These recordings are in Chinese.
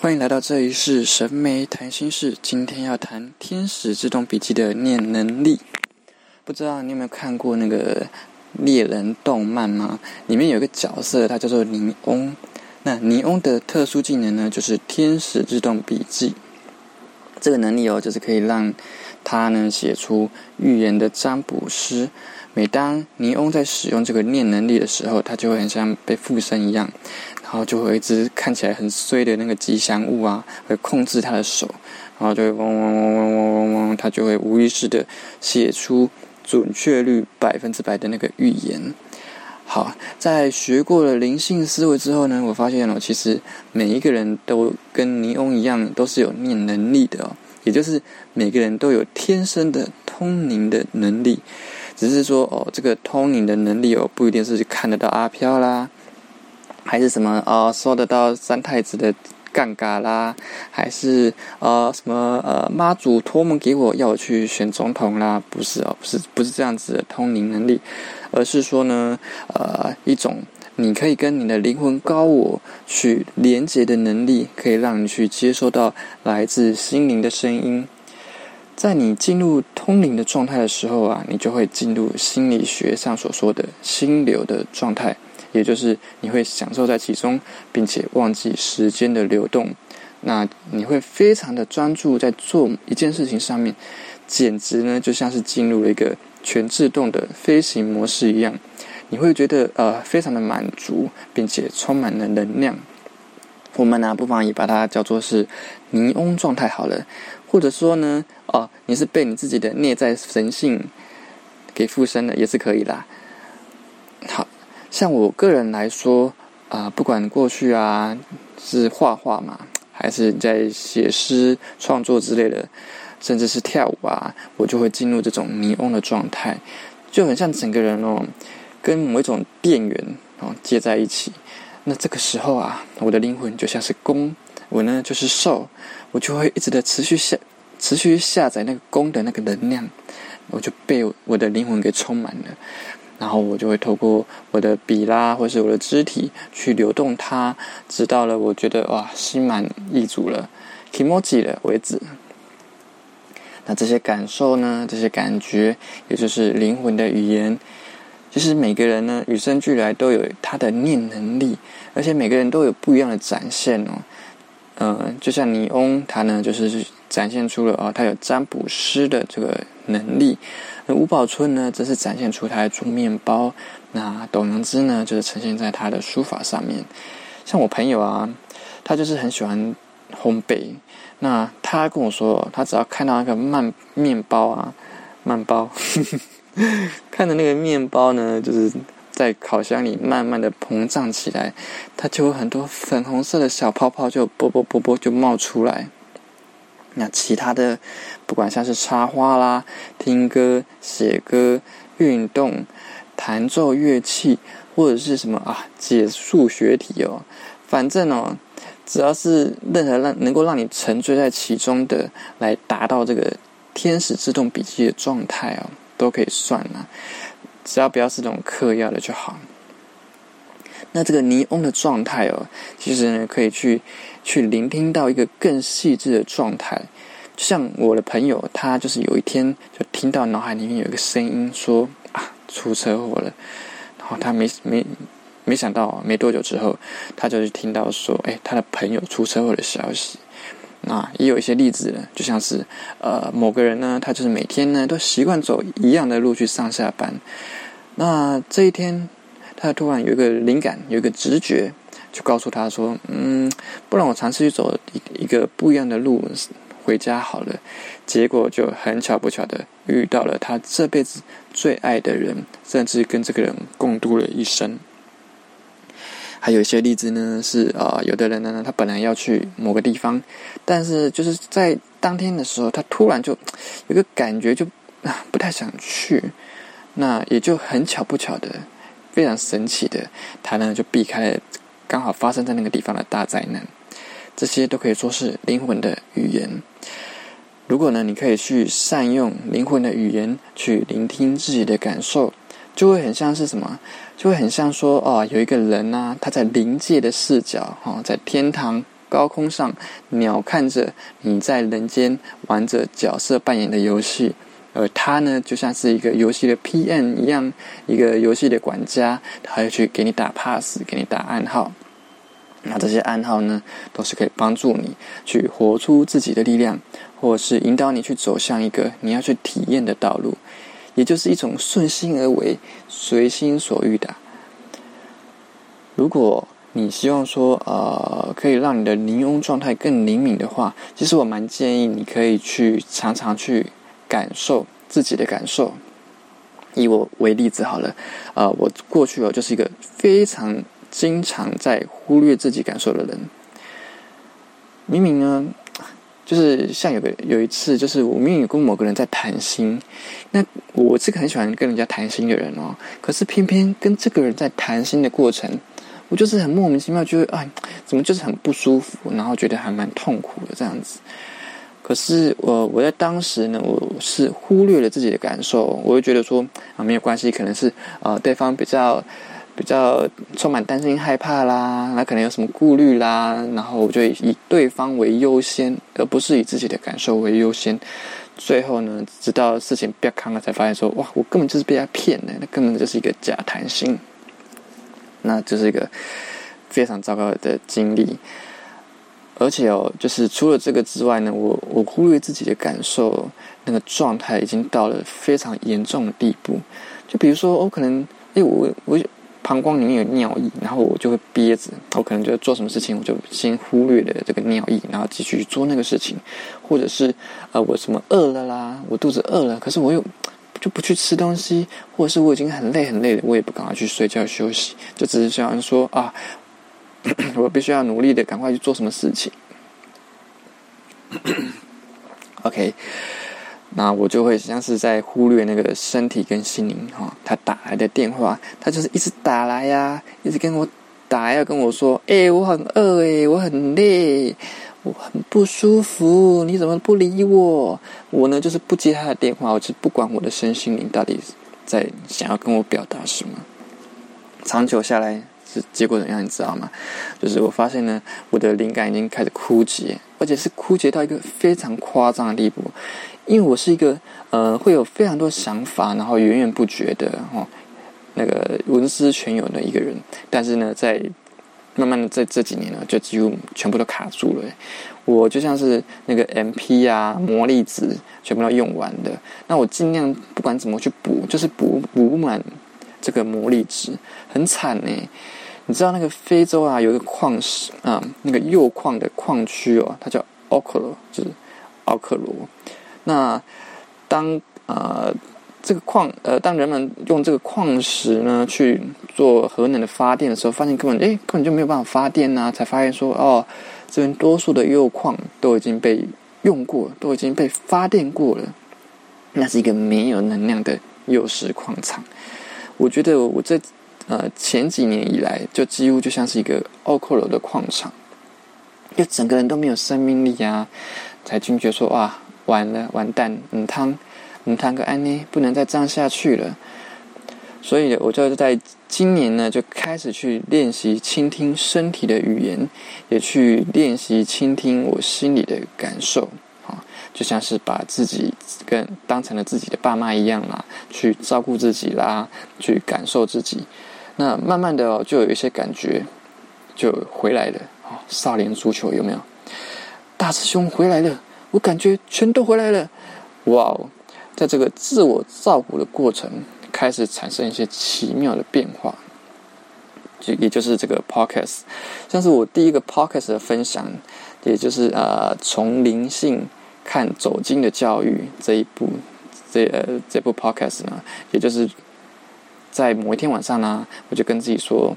欢迎来到这一世神媒谈心事。今天要谈《天使自动笔记》的念能力。不知道你有没有看过那个猎人动漫吗？里面有个角色，他叫做尼翁。那尼翁的特殊技能呢，就是天使自动笔记。这个能力哦，就是可以让他呢写出预言的占卜师。每当尼翁在使用这个念能力的时候，他就会很像被附身一样，然后就会一只看起来很衰的那个吉祥物啊，会控制他的手，然后就会嗡嗡嗡嗡嗡嗡嗡，他就会无意识的写出准确率百分之百的那个预言。好，在学过了灵性思维之后呢，我发现哦，其实每一个人都跟尼翁一样，都是有念能力的哦，也就是每个人都有天生的通灵的能力。只是说哦，这个通灵的能力哦，不一定是看得到阿飘啦，还是什么哦，收得到三太子的杠杆啦，还是呃什么呃妈祖托梦给我要我去选总统啦？不是哦，不是不是这样子的通灵能力，而是说呢，呃一种你可以跟你的灵魂高我去连接的能力，可以让你去接收到来自心灵的声音。在你进入通灵的状态的时候啊，你就会进入心理学上所说的心流的状态，也就是你会享受在其中，并且忘记时间的流动。那你会非常的专注在做一件事情上面，简直呢就像是进入了一个全自动的飞行模式一样。你会觉得呃非常的满足，并且充满了能量。我们呢不妨也把它叫做是尼翁状态好了。或者说呢，哦，你是被你自己的内在神性给附身了，也是可以啦。好像我个人来说，啊，不管过去啊是画画嘛，还是在写诗创作之类的，甚至是跳舞啊，我就会进入这种尼翁的状态，就很像整个人哦，跟某一种电源哦接在一起。那这个时候啊，我的灵魂就像是弓。我呢就是兽，我就会一直的持续下，持续下载那个弓的那个能量，我就被我的灵魂给充满了，然后我就会透过我的笔啦，或是我的肢体去流动它，直到了我觉得哇心满意足了，kimoji 了为止。那这些感受呢，这些感觉，也就是灵魂的语言。其实每个人呢与生俱来都有他的念能力，而且每个人都有不一样的展现哦。呃，就像尼翁，他呢就是展现出了哦，他有占卜师的这个能力。那吴宝春呢，则是展现出他做面包。那董阳之呢，就是呈现在他的书法上面。像我朋友啊，他就是很喜欢烘焙。那他跟我说，他只要看到那个慢面包啊，慢包，看着那个面包呢，就是。在烤箱里慢慢的膨胀起来，它就有很多粉红色的小泡泡就啵啵啵啵就冒出来。那其他的，不管像是插花啦、听歌、写歌、运动、弹奏乐器，或者是什么啊解数学题哦，反正哦，只要是任何让能够让你沉醉在其中的，来达到这个天使自动笔记的状态哦，都可以算了。只要不要是这种嗑药的就好。那这个尼翁的状态哦，其实呢可以去去聆听到一个更细致的状态。就像我的朋友，他就是有一天就听到脑海里面有一个声音说啊出车祸了，然后他没没没想到没多久之后，他就是听到说哎他的朋友出车祸的消息。啊也有一些例子呢，就像是呃某个人呢，他就是每天呢都习惯走一样的路去上下班。那这一天，他突然有一个灵感，有一个直觉，就告诉他说：“嗯，不然我尝试去走一一个不一样的路回家好了。”结果就很巧不巧的遇到了他这辈子最爱的人，甚至跟这个人共度了一生。还有一些例子呢，是啊，有的人呢，他本来要去某个地方，但是就是在当天的时候，他突然就有个感觉，就啊不太想去。那也就很巧不巧的，非常神奇的，他呢就避开了刚好发生在那个地方的大灾难。这些都可以说是灵魂的语言。如果呢，你可以去善用灵魂的语言去聆听自己的感受，就会很像是什么？就会很像说哦，有一个人呐，他在灵界的视角，哈，在天堂高空上鸟看着你在人间玩着角色扮演的游戏，而他呢，就像是一个游戏的 PM 一样，一个游戏的管家，他会去给你打 pass，给你打暗号。那这些暗号呢，都是可以帮助你去活出自己的力量，或是引导你去走向一个你要去体验的道路，也就是一种顺心而为、随心所欲的。如果你希望说，呃，可以让你的灵翁状态更灵敏的话，其实我蛮建议你可以去常常去感受自己的感受。以我为例子好了，啊，我过去哦就是一个非常经常在忽略自己感受的人。明明呢，就是像有个有一次，就是我明明跟某个人在谈心，那我是个很喜欢跟人家谈心的人哦，可是偏偏跟这个人在谈心的过程。我就是很莫名其妙，觉得哎，怎么就是很不舒服，然后觉得还蛮痛苦的这样子。可是我我在当时呢，我是忽略了自己的感受，我就觉得说啊没有关系，可能是呃对方比较比较充满担心害怕啦，那可能有什么顾虑啦，然后我就以对方为优先，而不是以自己的感受为优先。最后呢，直到事情变康了，才发现说哇，我根本就是被他骗了，那根本就是一个假谈心。那这是一个非常糟糕的经历，而且哦，就是除了这个之外呢，我我忽略自己的感受，那个状态已经到了非常严重的地步。就比如说，我可能，哎，我我膀胱里面有尿意，然后我就会憋着，我可能就做什么事情，我就先忽略了这个尿意，然后继续做那个事情，或者是呃，我什么饿了啦，我肚子饿了，可是我又。就不去吃东西，或者是我已经很累很累了，我也不赶快去睡觉休息，就只是想说啊，我必须要努力的赶快去做什么事情。OK，那我就会像是在忽略那个身体跟心灵哈，他打来的电话，他就是一直打来呀，一直跟我打，要跟我说，哎，我很饿哎，我很累。我很不舒服，你怎么不理我？我呢，就是不接他的电话，我就不管我的身心灵到底在想要跟我表达什么。长久下来是结果怎样，你知道吗？就是我发现呢，我的灵感已经开始枯竭，而且是枯竭到一个非常夸张的地步。因为我是一个呃，会有非常多想法，然后源源不绝的哦，那个文思泉涌的一个人。但是呢，在慢慢的，在这几年呢，就几乎全部都卡住了。我就像是那个 M P 啊，魔力值全部都用完的。那我尽量不管怎么去补，就是补补满这个魔力值，很惨呢。你知道那个非洲啊，有一个矿石啊，那个铀矿的矿区哦，它叫奥克罗，就是奥克罗。那当呃。这个矿，呃，当人们用这个矿石呢去做核能的发电的时候，发现根本，哎，根本就没有办法发电呐，才发现说，哦，这边多数的铀矿都已经被用过，都已经被发电过了，那是一个没有能量的铀石矿场。我觉得我这呃前几年以来，就几乎就像是一个奥克罗的矿场，就整个人都没有生命力啊，才惊觉说，哇，完了，完蛋，嗯，汤。你谈个安妮，不能再这样下去了。所以，我就在今年呢，就开始去练习倾听身体的语言，也去练习倾听我心里的感受。啊，就像是把自己跟当成了自己的爸妈一样啦，去照顾自己啦，去感受自己。那慢慢的哦，就有一些感觉就回来了。啊，少年足球有没有？大师兄回来了，我感觉全都回来了。哇哦！在这个自我照顾的过程，开始产生一些奇妙的变化，就也就是这个 podcast，像是我第一个 podcast 的分享，也就是呃从灵性看走进的教育这一部，这呃这部 podcast 呢，也就是在某一天晚上呢，我就跟自己说，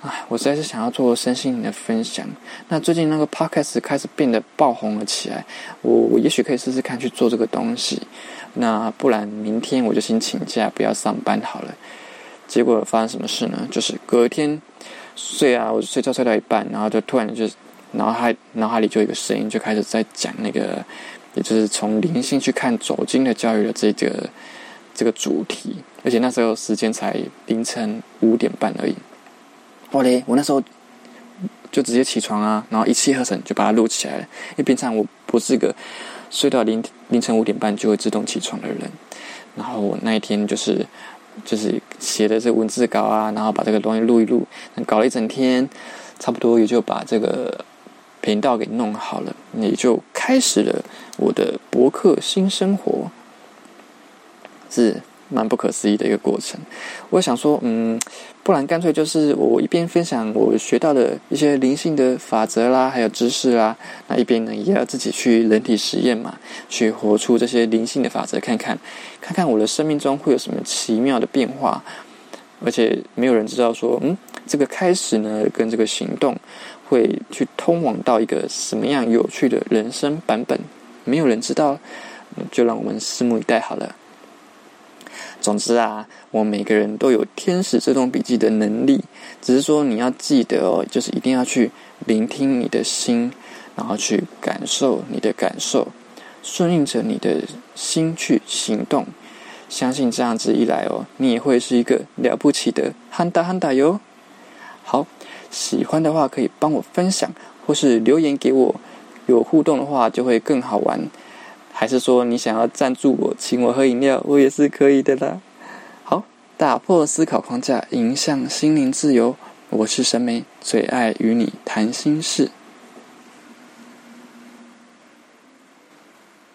哎，我实在是想要做身心灵的分享。那最近那个 podcast 开始变得爆红了起来，我我也许可以试试看去做这个东西。那不然明天我就先请假，不要上班好了。结果发生什么事呢？就是隔天睡啊，我睡觉睡到一半，然后就突然就脑海脑海里就有一个声音，就开始在讲那个，也就是从灵性去看走经的教育的这个这个主题。而且那时候时间才凌晨五点半而已。我嘞，我那时候就直接起床啊，然后一气呵成就把它录起来了。因为平常我不是个睡到凌凌晨五点半就会自动起床的人，然后我那一天就是就是写的这文字稿啊，然后把这个东西录一录，搞了一整天，差不多也就把这个频道给弄好了，也就开始了我的博客新生活。是。蛮不可思议的一个过程，我想说，嗯，不然干脆就是我一边分享我学到的一些灵性的法则啦，还有知识啦，那一边呢也要自己去人体实验嘛，去活出这些灵性的法则，看看，看看我的生命中会有什么奇妙的变化，而且没有人知道说，嗯，这个开始呢跟这个行动会去通往到一个什么样有趣的人生版本，没有人知道，就让我们拭目以待好了。总之啊，我每个人都有天使自动笔记的能力，只是说你要记得哦，就是一定要去聆听你的心，然后去感受你的感受，顺应着你的心去行动。相信这样子一来哦，你也会是一个了不起的憨大憨大哟。好，喜欢的话可以帮我分享，或是留言给我，有互动的话就会更好玩。还是说你想要赞助我，请我喝饮料，我也是可以的啦。好，打破思考框架，迎向心灵自由。我是神梅，最爱与你谈心事。